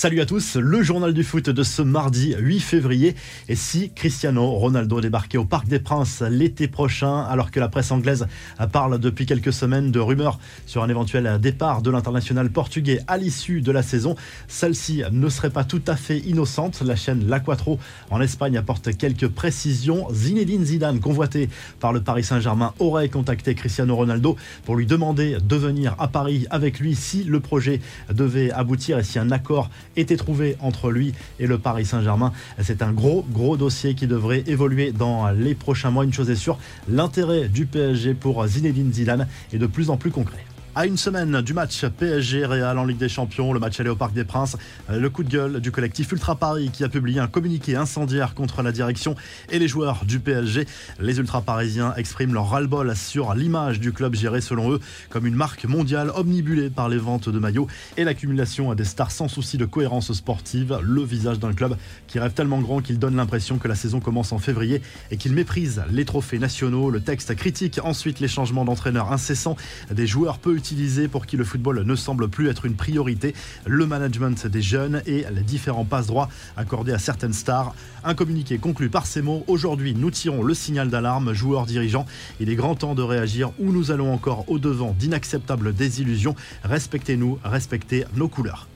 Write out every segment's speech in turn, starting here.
Salut à tous, le journal du foot de ce mardi 8 février. Et si Cristiano Ronaldo débarquait au Parc des Princes l'été prochain, alors que la presse anglaise parle depuis quelques semaines de rumeurs sur un éventuel départ de l'international portugais à l'issue de la saison, celle-ci ne serait pas tout à fait innocente. La chaîne La Quattro en Espagne apporte quelques précisions. Zinedine Zidane, convoité par le Paris Saint-Germain, aurait contacté Cristiano Ronaldo pour lui demander de venir à Paris avec lui si le projet devait aboutir et si un accord été trouvé entre lui et le Paris Saint-Germain. C'est un gros, gros dossier qui devrait évoluer dans les prochains mois. Une chose est sûre, l'intérêt du PSG pour Zinedine Zidane est de plus en plus concret. À une semaine du match PSG Real en Ligue des Champions, le match allé au Parc des Princes, le coup de gueule du collectif Ultra Paris qui a publié un communiqué incendiaire contre la direction et les joueurs du PSG. Les Ultra Parisiens expriment leur ras-le-bol sur l'image du club géré selon eux comme une marque mondiale omnibulée par les ventes de maillots et l'accumulation à des stars sans souci de cohérence sportive, le visage d'un club qui rêve tellement grand qu'il donne l'impression que la saison commence en février et qu'il méprise les trophées nationaux. Le texte critique ensuite les changements d'entraîneurs incessants, des joueurs peu utilisé pour qui le football ne semble plus être une priorité, le management des jeunes et les différents passe-droits accordés à certaines stars. Un communiqué conclu par ces mots. Aujourd'hui, nous tirons le signal d'alarme, joueurs, dirigeants. Il est grand temps de réagir ou nous allons encore au-devant d'inacceptables désillusions. Respectez-nous, respectez nos couleurs.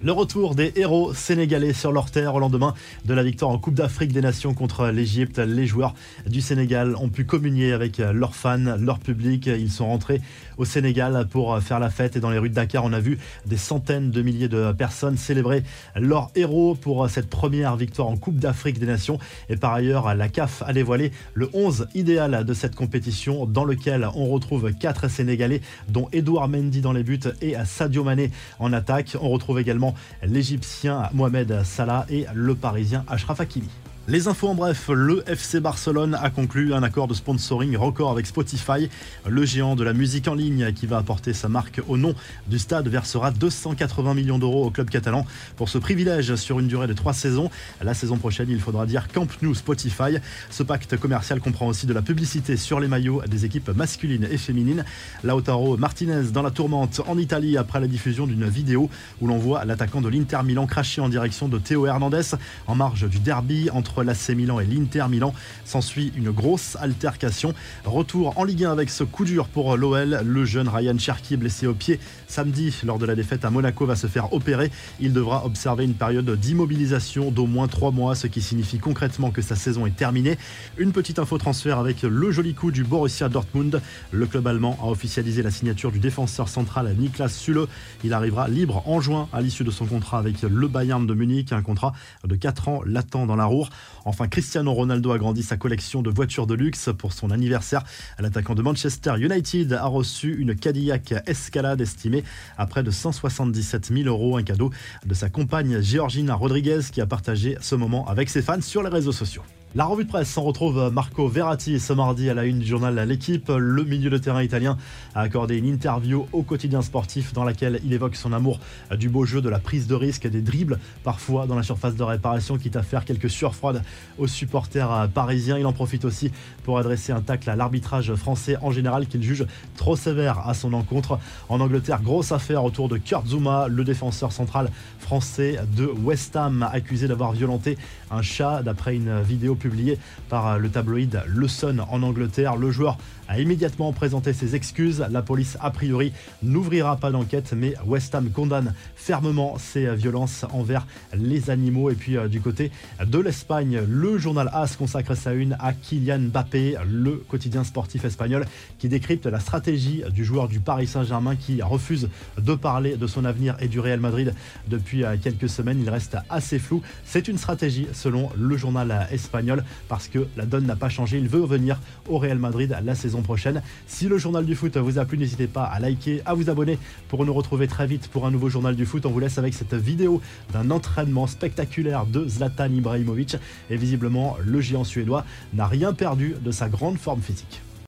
Le retour des héros sénégalais sur leur terre au lendemain de la victoire en Coupe d'Afrique des Nations contre l'Égypte. Les joueurs du Sénégal ont pu communier avec leurs fans, leur public. Ils sont rentrés au Sénégal pour faire la fête et dans les rues de Dakar, on a vu des centaines de milliers de personnes célébrer leurs héros pour cette première victoire en Coupe d'Afrique des Nations. Et par ailleurs, la CAF a dévoilé le 11 idéal de cette compétition dans lequel on retrouve quatre Sénégalais dont Edouard Mendy dans les buts et Sadio Mané en attaque. On retrouve également l'Égyptien Mohamed Salah et le Parisien Ashraf Hakimi. Les infos en bref, le FC Barcelone a conclu un accord de sponsoring record avec Spotify. Le géant de la musique en ligne qui va apporter sa marque au nom du stade versera 280 millions d'euros au club catalan pour ce privilège sur une durée de trois saisons. La saison prochaine, il faudra dire Camp Nou Spotify. Ce pacte commercial comprend aussi de la publicité sur les maillots des équipes masculines et féminines. Lautaro Martinez dans la tourmente en Italie après la diffusion d'une vidéo où l'on voit l'attaquant de l'Inter Milan cracher en direction de Théo Hernandez en marge du derby entre l'AC Milan et l'Inter Milan. S'ensuit une grosse altercation. Retour en Ligue 1 avec ce coup dur pour l'OL. Le jeune Ryan Cherki blessé au pied samedi lors de la défaite à Monaco va se faire opérer. Il devra observer une période d'immobilisation d'au moins trois mois, ce qui signifie concrètement que sa saison est terminée. Une petite info transfert avec le joli coup du Borussia Dortmund. Le club allemand a officialisé la signature du défenseur central Niklas Süle. Il arrivera libre en juin à l'issue de son contrat avec le Bayern de Munich, un contrat de 4 ans l'attend dans la roue. Enfin, Cristiano Ronaldo a grandi sa collection de voitures de luxe pour son anniversaire. L'attaquant de Manchester United a reçu une Cadillac Escalade estimée à près de 177 000 euros, un cadeau de sa compagne Georgina Rodriguez qui a partagé ce moment avec ses fans sur les réseaux sociaux. La revue de presse, on retrouve Marco Verratti ce mardi à la une du journal L'équipe. Le milieu de terrain italien a accordé une interview au quotidien sportif dans laquelle il évoque son amour du beau jeu, de la prise de risque, des dribbles, parfois dans la surface de réparation, quitte à faire quelques surfroides aux supporters parisiens. Il en profite aussi pour adresser un tacle à l'arbitrage français en général qu'il juge trop sévère à son encontre. En Angleterre, grosse affaire autour de Kurt Zuma, le défenseur central français de West Ham, accusé d'avoir violenté un chat d'après une vidéo publié par le tabloïd Le Sun en Angleterre. Le joueur a immédiatement présenté ses excuses. La police, a priori, n'ouvrira pas d'enquête, mais West Ham condamne fermement ces violences envers les animaux. Et puis, euh, du côté de l'Espagne, le journal AS consacre sa une à Kylian Mbappé, le quotidien sportif espagnol, qui décrypte la stratégie du joueur du Paris Saint-Germain qui refuse de parler de son avenir et du Real Madrid depuis euh, quelques semaines. Il reste assez flou. C'est une stratégie, selon le journal espagnol parce que la donne n'a pas changé. Il veut revenir au Real Madrid la saison prochaine. Si le journal du foot vous a plu, n'hésitez pas à liker, à vous abonner pour nous retrouver très vite pour un nouveau journal du foot. On vous laisse avec cette vidéo d'un entraînement spectaculaire de Zlatan Ibrahimovic. Et visiblement, le géant suédois n'a rien perdu de sa grande forme physique.